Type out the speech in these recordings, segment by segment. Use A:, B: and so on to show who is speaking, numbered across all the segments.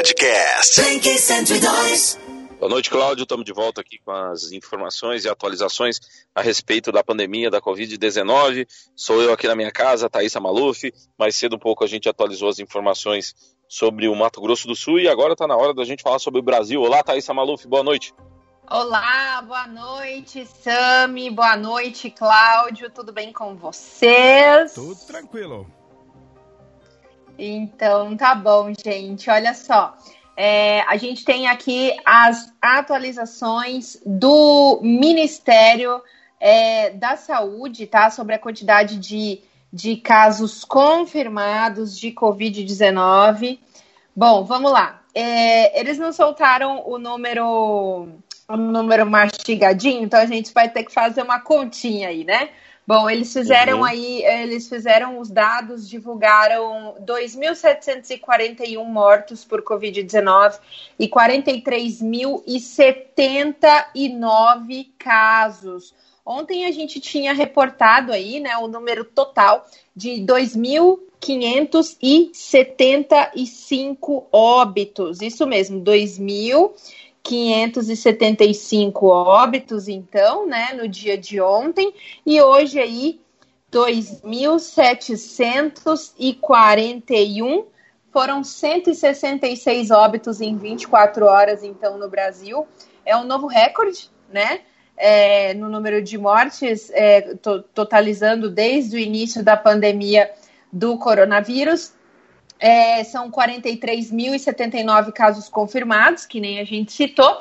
A: Podcast. Blink 102.
B: Boa noite, Cláudio. Estamos de volta aqui com as informações e atualizações a respeito da pandemia da Covid-19. Sou eu aqui na minha casa, Thaisa Maluf. Mais cedo um pouco a gente atualizou as informações sobre o Mato Grosso do Sul e agora está na hora da gente falar sobre o Brasil. Olá, Thaisa Maluf, boa noite.
C: Olá, boa noite, Sami, boa noite, Cláudio. Tudo bem com vocês?
D: Tudo tranquilo.
C: Então, tá bom, gente. Olha só. É, a gente tem aqui as atualizações do Ministério é, da Saúde, tá? Sobre a quantidade de, de casos confirmados de Covid-19. Bom, vamos lá. É, eles não soltaram o número, o número mastigadinho, então a gente vai ter que fazer uma continha aí, né? Bom, eles fizeram uhum. aí, eles fizeram os dados, divulgaram 2.741 mortos por Covid-19 e 43.079 casos. Ontem a gente tinha reportado aí, né, o número total de 2.575 óbitos. Isso mesmo, 2.000 575 óbitos, então, né, no dia de ontem, e hoje aí 2.741 foram 166 óbitos em 24 horas, então, no Brasil. É um novo recorde, né? É, no número de mortes, é, to totalizando desde o início da pandemia do coronavírus. É, são 43.079 casos confirmados, que nem a gente citou.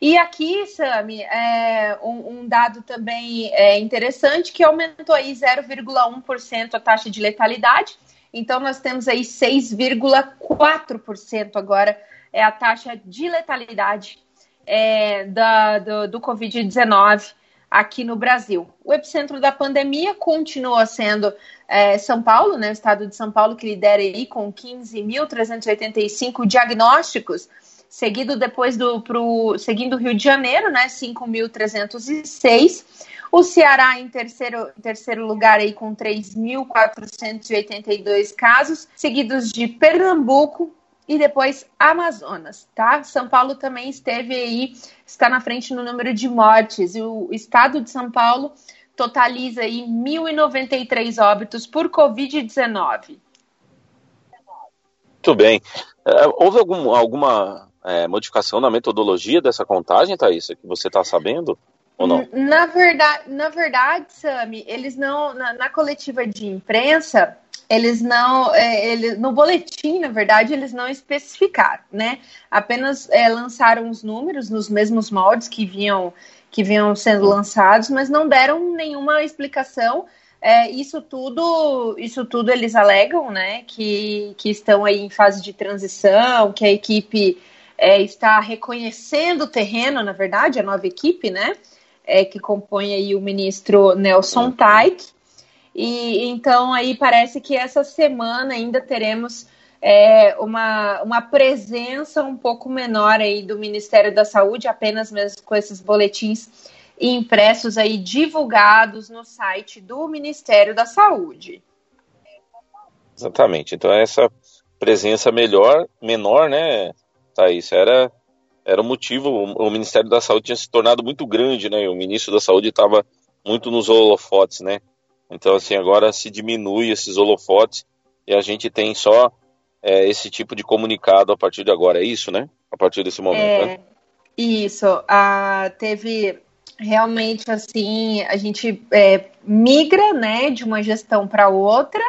C: E aqui, Sami, é, um, um, dado também é, interessante que aumentou aí 0,1% a taxa de letalidade. Então, nós temos aí 6,4% agora é a taxa de letalidade é, da, do, do Covid-19 aqui no Brasil. O epicentro da pandemia continua sendo é, São Paulo, né, o estado de São Paulo, que lidera aí com 15.385 diagnósticos, seguido depois do pro, seguindo o Rio de Janeiro, né, 5.306. O Ceará em terceiro, terceiro lugar aí com 3.482 casos, seguidos de Pernambuco e depois Amazonas, tá? São Paulo também esteve aí, está na frente no número de mortes. E o estado de São Paulo totaliza aí 1.093 óbitos por Covid-19.
B: Muito bem. É, houve algum, alguma é, modificação na metodologia dessa contagem, Thaís, que você está sabendo? Ou não?
C: Na verdade, na verdade, Sami, eles não. Na, na coletiva de imprensa, eles não. É, eles, no boletim, na verdade, eles não especificaram, né? Apenas é, lançaram os números nos mesmos moldes que vinham que vinham sendo lançados, mas não deram nenhuma explicação. É, isso tudo, isso tudo eles alegam, né? Que, que estão aí em fase de transição, que a equipe é, está reconhecendo o terreno, na verdade, a nova equipe, né? É, que compõe aí o ministro Nelson Taik. E então aí parece que essa semana ainda teremos é, uma, uma presença um pouco menor aí do Ministério da Saúde, apenas mesmo com esses boletins impressos aí divulgados no site do Ministério da Saúde.
B: Exatamente. Então essa presença melhor, menor, né, Thaís, era era o motivo, o, Ministério da Saúde tinha se tornado muito grande, né? o ministro da Saúde estava muito nos holofotes, né? Então assim, agora se diminui esses holofotes e a gente tem só é, esse tipo de comunicado a partir de agora, é isso, né? A partir desse momento, é, né?
C: Isso. Ah, teve realmente assim, a gente é, migra, né, de uma gestão para outra,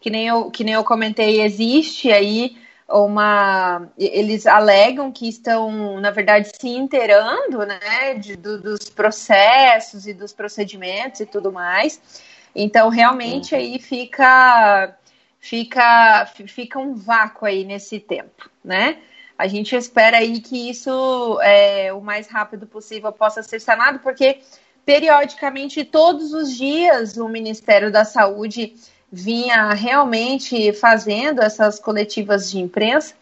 C: que nem eu, que nem eu comentei, existe aí uma. Eles alegam que estão, na verdade, se inteirando, né, de, do, dos processos e dos procedimentos e tudo mais. Então, realmente, uhum. aí fica fica, fica um vácuo aí nesse tempo, né? A gente espera aí que isso, é, o mais rápido possível, possa ser sanado, porque periodicamente, todos os dias, o Ministério da Saúde vinha realmente fazendo essas coletivas de imprensa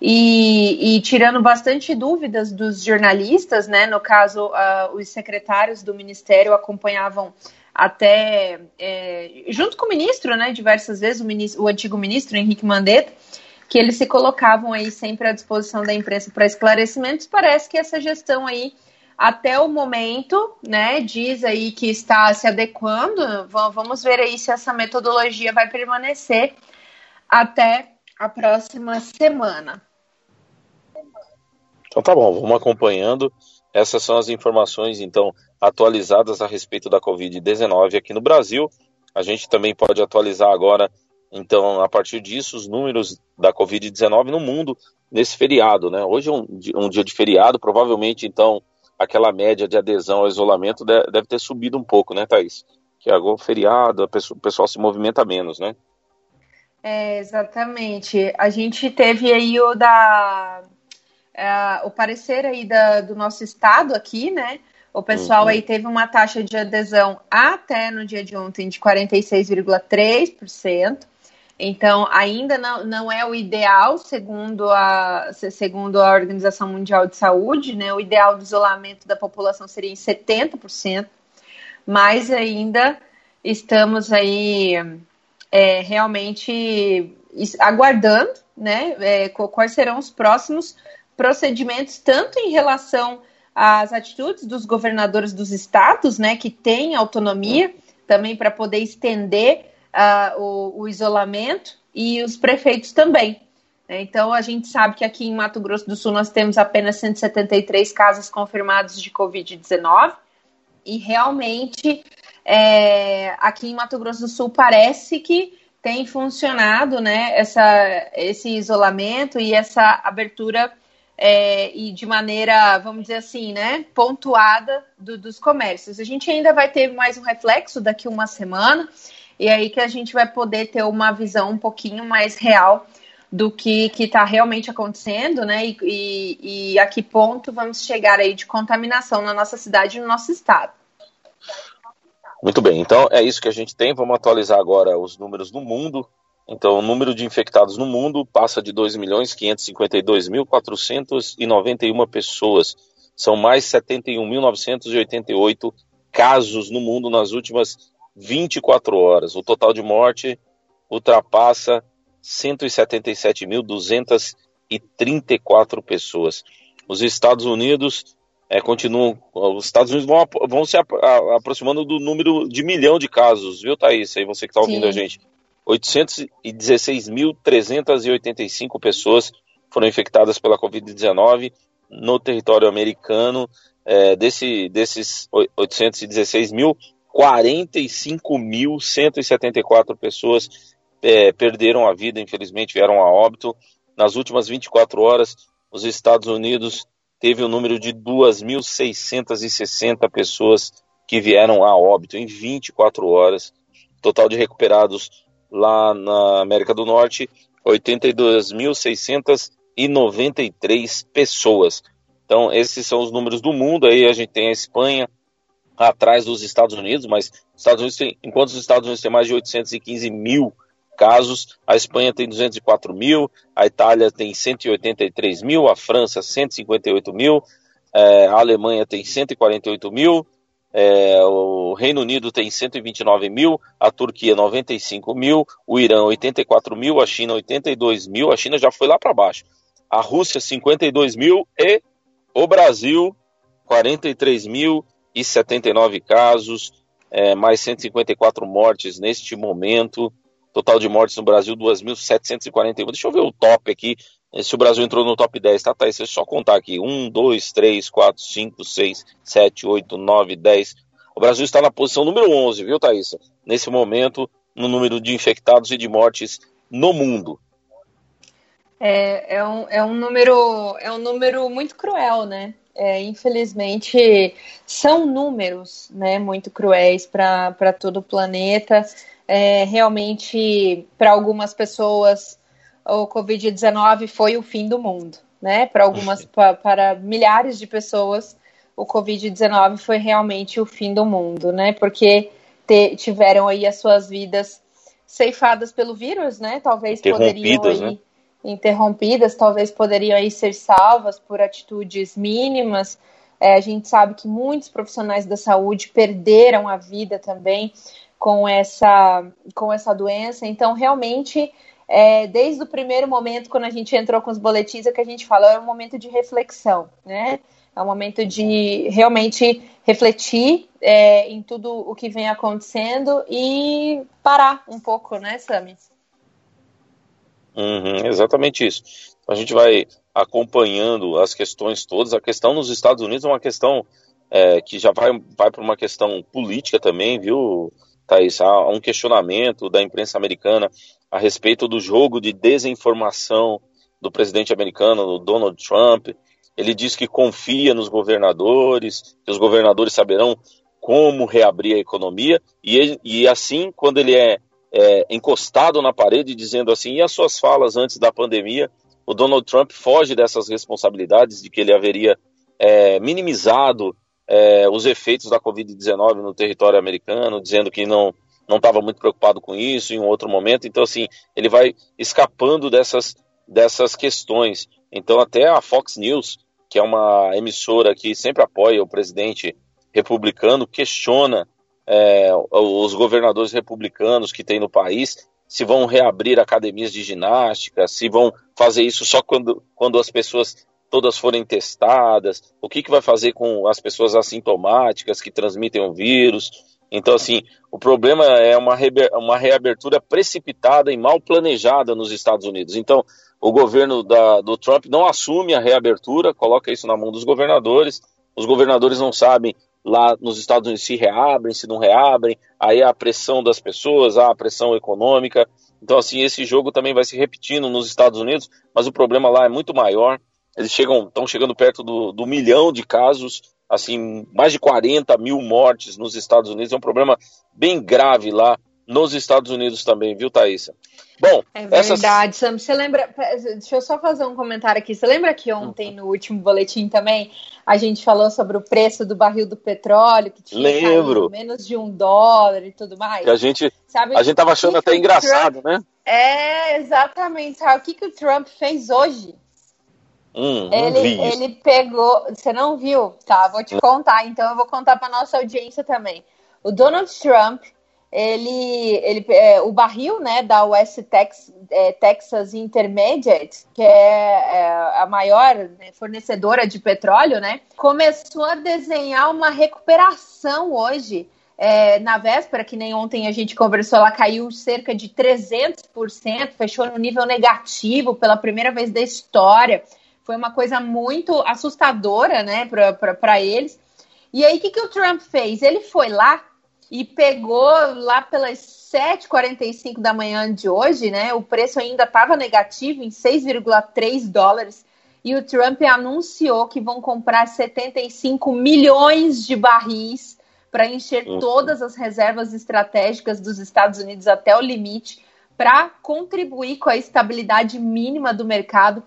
C: e, e tirando bastante dúvidas dos jornalistas, né? No caso, uh, os secretários do Ministério acompanhavam até é, junto com o ministro, né, diversas vezes, o, ministro, o antigo ministro Henrique Mandetta, que eles se colocavam aí sempre à disposição da imprensa para esclarecimentos. Parece que essa gestão aí até o momento, né, diz aí que está se adequando. Vamos ver aí se essa metodologia vai permanecer até a próxima semana.
B: Então tá bom, vamos acompanhando. Essas são as informações, então, atualizadas a respeito da Covid-19 aqui no Brasil. A gente também pode atualizar agora, então, a partir disso, os números da Covid-19 no mundo nesse feriado, né? Hoje é um, um dia de feriado, provavelmente, então, aquela média de adesão ao isolamento deve ter subido um pouco, né, Thaís? Que agora feriado, o pessoal se movimenta menos, né?
C: É, exatamente. A gente teve aí o da é, o parecer aí da, do nosso estado aqui, né? O pessoal uhum. aí teve uma taxa de adesão até no dia de ontem de 46,3%. Então, ainda não, não é o ideal, segundo a, segundo a Organização Mundial de Saúde, né? O ideal do isolamento da população seria em 70%, mas ainda estamos aí é, realmente aguardando, né? É, quais serão os próximos procedimentos, tanto em relação às atitudes dos governadores dos estados, né, que têm autonomia também para poder estender uh, o, o, isolamento e os prefeitos também. Né? Então, a gente sabe que aqui em Mato Grosso do Sul nós temos apenas 173 casos confirmados de Covid-19 e realmente é, aqui em Mato Grosso do Sul parece que tem funcionado né, essa, esse isolamento e essa abertura é, e de maneira, vamos dizer assim, né, pontuada do, dos comércios. A gente ainda vai ter mais um reflexo daqui uma semana e aí que a gente vai poder ter uma visão um pouquinho mais real do que está realmente acontecendo, né? E, e, e, a que ponto vamos chegar aí de contaminação na nossa cidade e no nosso estado.
B: Muito bem, então é isso que a gente tem. Vamos atualizar agora os números no mundo. Então, o número de infectados no mundo passa de 2.552.491 pessoas. São mais 71.988 casos no mundo nas últimas 24 horas. O total de morte ultrapassa 177.234 pessoas. Os Estados Unidos é, continuam. Os Estados Unidos vão, vão se aproximando do número de milhão de casos, viu, Thaís? Aí você que está ouvindo Sim. a gente. 816.385 pessoas foram infectadas pela Covid-19 no território americano. É, desse, desses 816 mil, 45.174 pessoas é, perderam a vida, infelizmente vieram a óbito. Nas últimas 24 horas, os Estados Unidos teve o um número de 2.660 pessoas que vieram a óbito em 24 horas. Total de recuperados lá na América do Norte, 82.693 pessoas. Então, esses são os números do mundo. Aí a gente tem a Espanha atrás dos Estados Unidos, mas Estados Unidos tem, enquanto os Estados Unidos têm mais de 815 mil casos, a Espanha tem 204 mil, a Itália tem 183 mil, a França 158 mil, é, a Alemanha tem 148 mil, é, o Reino Unido tem 129 mil, a Turquia 95 mil, o Irã 84 mil, a China 82 mil, a China já foi lá para baixo, a Rússia 52 mil e o Brasil 43 mil e 79 casos, é, mais 154 mortes neste momento. Total de mortes no Brasil, 2.741. Deixa eu ver o top aqui, se o Brasil entrou no top 10, tá, tá? Deixa eu só contar aqui. 1, 2, 3, 4, 5, 6, 7, 8, 9, 10. O Brasil está na posição número 11, viu, Thaís? Nesse momento, no número de infectados e de mortes no mundo.
C: É, é, um, é, um, número, é um número muito cruel, né? É, infelizmente, são números né, muito cruéis para todo o planeta é, realmente, para algumas pessoas, o Covid-19 foi o fim do mundo, né? Para algumas, pra, para milhares de pessoas, o Covid-19 foi realmente o fim do mundo, né? Porque te, tiveram aí as suas vidas ceifadas pelo vírus, né? Talvez poderiam aí, né? interrompidas, talvez poderiam aí ser salvas por atitudes mínimas. É, a gente sabe que muitos profissionais da saúde perderam a vida também com essa, com essa doença. Então, realmente é, desde o primeiro momento, quando a gente entrou com os boletins, é que a gente falou, é um momento de reflexão, né? É um momento de realmente refletir é, em tudo o que vem acontecendo e parar um pouco, né, Sami?
B: Uhum, exatamente isso. A gente vai acompanhando as questões todas. A questão nos Estados Unidos é uma questão é, que já vai, vai para uma questão política também, viu, Thaís? Há um questionamento da imprensa americana a respeito do jogo de desinformação do presidente americano, Donald Trump. Ele diz que confia nos governadores, que os governadores saberão como reabrir a economia, e, ele, e assim, quando ele é, é encostado na parede dizendo assim, e as suas falas antes da pandemia, o Donald Trump foge dessas responsabilidades de que ele haveria é, minimizado é, os efeitos da Covid-19 no território americano, dizendo que não não estava muito preocupado com isso em um outro momento. Então, assim, ele vai escapando dessas, dessas questões. Então, até a Fox News, que é uma emissora que sempre apoia o presidente republicano, questiona é, os governadores republicanos que tem no país se vão reabrir academias de ginástica, se vão fazer isso só quando, quando as pessoas todas forem testadas, o que, que vai fazer com as pessoas assintomáticas que transmitem o vírus. Então, assim, o problema é uma, uma reabertura precipitada e mal planejada nos Estados Unidos. Então, o governo da, do Trump não assume a reabertura, coloca isso na mão dos governadores. Os governadores não sabem lá nos Estados Unidos se reabrem, se não reabrem, aí há a pressão das pessoas, há a pressão econômica. Então, assim, esse jogo também vai se repetindo nos Estados Unidos, mas o problema lá é muito maior. Eles chegam, estão chegando perto do, do milhão de casos, assim, mais de 40 mil mortes nos Estados Unidos. É um problema bem grave lá nos Estados Unidos também, viu, Thaisa?
C: Bom, é verdade, essas... Sam. Você lembra? Deixa eu só fazer um comentário aqui. Você lembra que ontem, uhum. no último boletim também, a gente falou sobre o preço do barril do petróleo, que tinha
B: Lembro.
C: menos de um dólar e tudo mais?
B: Que a gente, Sabe, a gente tava achando até engraçado,
C: Trump... né? É, exatamente. Sabe o que, que o Trump fez hoje?
B: Hum,
C: ele, ele pegou. Você não viu? Tá, vou te contar. Então eu vou contar para nossa audiência também. O Donald Trump ele, ele é, o barril né, da West Tex, é, Texas Intermediate, que é, é a maior né, fornecedora de petróleo, né, começou a desenhar uma recuperação hoje. É, na véspera, que nem ontem a gente conversou, ela caiu cerca de 300%, fechou no nível negativo pela primeira vez da história. Foi uma coisa muito assustadora né, para eles. E aí, o que, que o Trump fez? Ele foi lá e pegou lá pelas 7h45 da manhã de hoje, né? O preço ainda estava negativo em 6,3 dólares. E o Trump anunciou que vão comprar 75 milhões de barris para encher uhum. todas as reservas estratégicas dos Estados Unidos até o limite, para contribuir com a estabilidade mínima do mercado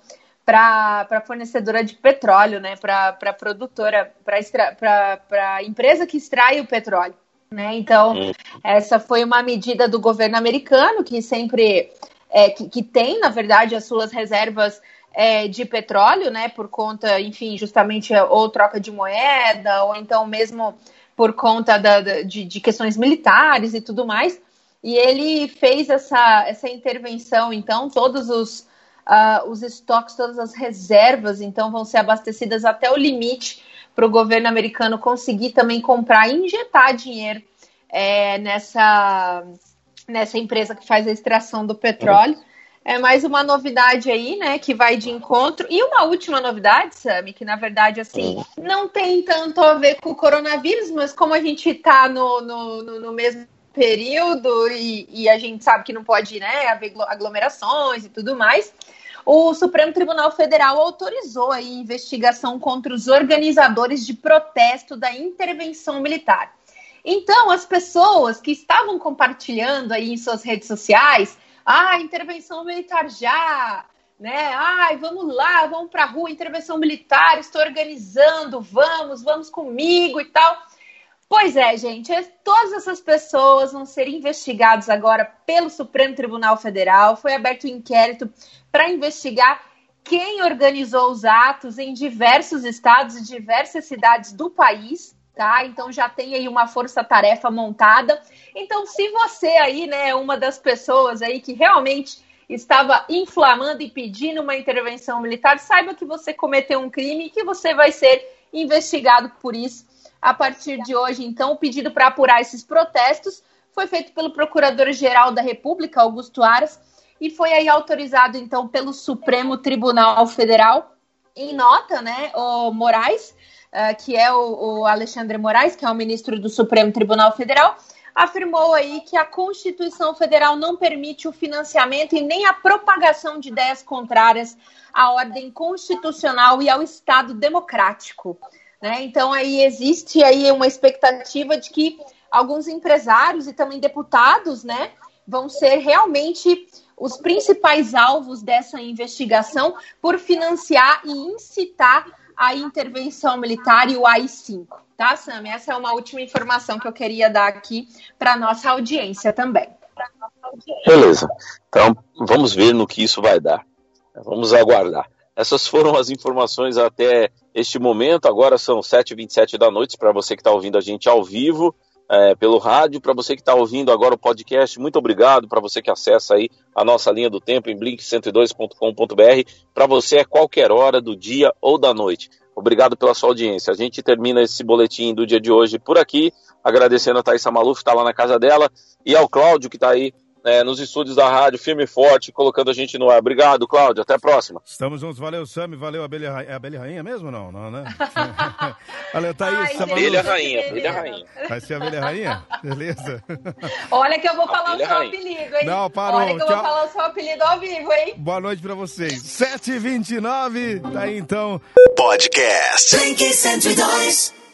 C: para a fornecedora de petróleo, né? Para a produtora, para a empresa que extrai o petróleo. Né? Então, hum. essa foi uma medida do governo americano que sempre é, que, que, tem, na verdade, as suas reservas é, de petróleo, né? Por conta, enfim, justamente ou troca de moeda, ou então mesmo por conta da, da, de, de, questões militares e tudo mais. E ele fez essa, essa intervenção, então, todos os, uh, os estoques, todas as reservas, então, vão ser abastecidas até o limite para o governo americano conseguir também comprar e injetar dinheiro é, nessa, nessa empresa que faz a extração do petróleo. É mais uma novidade aí, né, que vai de encontro. E uma última novidade, Sami, que na verdade, assim, não tem tanto a ver com o coronavírus, mas como a gente está no, no, no, no mesmo período e, e, a gente sabe que não pode né, haver aglomerações e tudo mais, o Supremo Tribunal Federal autorizou a investigação contra os organizadores de protesto da intervenção militar. Então, as pessoas que estavam compartilhando aí em suas redes sociais, ah, intervenção militar já, né? Ai, vamos lá, vamos para a rua, intervenção militar, estou organizando, vamos, vamos comigo e tal. Pois é, gente, é, todas essas pessoas vão ser investigadas agora pelo Supremo Tribunal Federal. Foi aberto um inquérito para investigar quem organizou os atos em diversos estados e diversas cidades do país, tá? Então já tem aí uma força-tarefa montada. Então, se você aí, né, é uma das pessoas aí que realmente estava inflamando e pedindo uma intervenção militar, saiba que você cometeu um crime e que você vai ser investigado por isso. A partir de hoje, então, o pedido para apurar esses protestos foi feito pelo Procurador-Geral da República, Augusto Aras, e foi aí autorizado, então, pelo Supremo Tribunal Federal. Em nota, né, o Moraes, uh, que é o, o Alexandre Moraes, que é o ministro do Supremo Tribunal Federal, afirmou aí que a Constituição Federal não permite o financiamento e nem a propagação de ideias contrárias à ordem constitucional e ao Estado democrático. Né? Então aí existe aí uma expectativa de que alguns empresários e também deputados, né, vão ser realmente os principais alvos dessa investigação por financiar e incitar a intervenção militar e o AI-5. Tá, Sam? Essa é uma última informação que eu queria dar aqui para nossa audiência também.
B: Beleza. Então, vamos ver no que isso vai dar. Vamos aguardar. Essas foram as informações até este momento. Agora são 7h27 da noite para você que está ouvindo a gente ao vivo. É, pelo rádio, para você que está ouvindo agora o podcast, muito obrigado, para você que acessa aí a nossa linha do tempo em blink102.com.br, para você é qualquer hora do dia ou da noite. Obrigado pela sua audiência. A gente termina esse boletim do dia de hoje por aqui, agradecendo a Thaisa Maluf, que está lá na casa dela, e ao Cláudio, que está aí é, nos estúdios da rádio, firme e forte, colocando a gente no ar. Obrigado, Cláudio. Até a próxima.
D: Estamos juntos. Valeu, Sami. Valeu, Abelha Rainha. É Abelha Rainha mesmo não? Não, né? Valeu,
B: Thaís. Ai, abelha Rainha, Abelha Rainha.
D: Vai ser Abelha Rainha? Beleza.
C: Olha que eu vou falar abelha o seu rainha. apelido, hein?
D: Não, parou.
C: Olha que eu Tchau. vou falar o seu apelido ao vivo, hein?
D: Boa noite pra vocês. 7h29. Tá aí, então.
A: Podcast. Blink 102.